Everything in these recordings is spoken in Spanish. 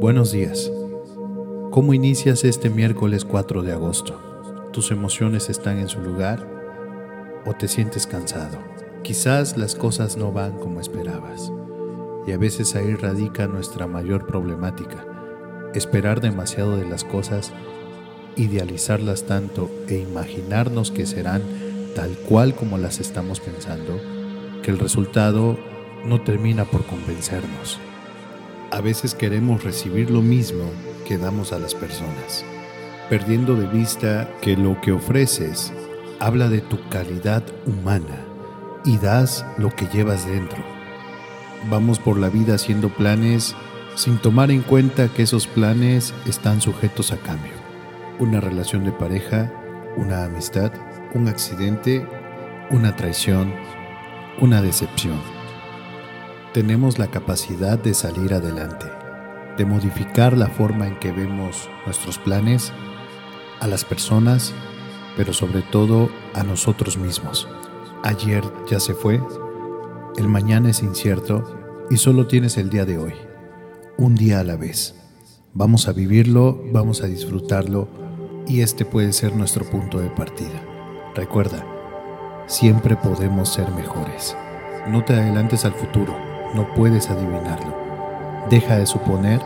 Buenos días. ¿Cómo inicias este miércoles 4 de agosto? ¿Tus emociones están en su lugar o te sientes cansado? Quizás las cosas no van como esperabas. Y a veces ahí radica nuestra mayor problemática. Esperar demasiado de las cosas, idealizarlas tanto e imaginarnos que serán tal cual como las estamos pensando, que el resultado no termina por convencernos. A veces queremos recibir lo mismo que damos a las personas, perdiendo de vista que lo que ofreces habla de tu calidad humana y das lo que llevas dentro. Vamos por la vida haciendo planes sin tomar en cuenta que esos planes están sujetos a cambio. Una relación de pareja, una amistad, un accidente, una traición, una decepción tenemos la capacidad de salir adelante, de modificar la forma en que vemos nuestros planes, a las personas, pero sobre todo a nosotros mismos. Ayer ya se fue, el mañana es incierto y solo tienes el día de hoy, un día a la vez. Vamos a vivirlo, vamos a disfrutarlo y este puede ser nuestro punto de partida. Recuerda, siempre podemos ser mejores. No te adelantes al futuro no puedes adivinarlo. Deja de suponer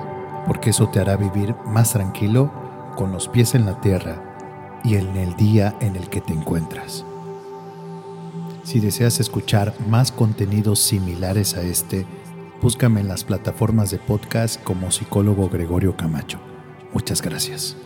porque eso te hará vivir más tranquilo con los pies en la tierra y en el día en el que te encuentras. Si deseas escuchar más contenidos similares a este, búscame en las plataformas de podcast como psicólogo Gregorio Camacho. Muchas gracias.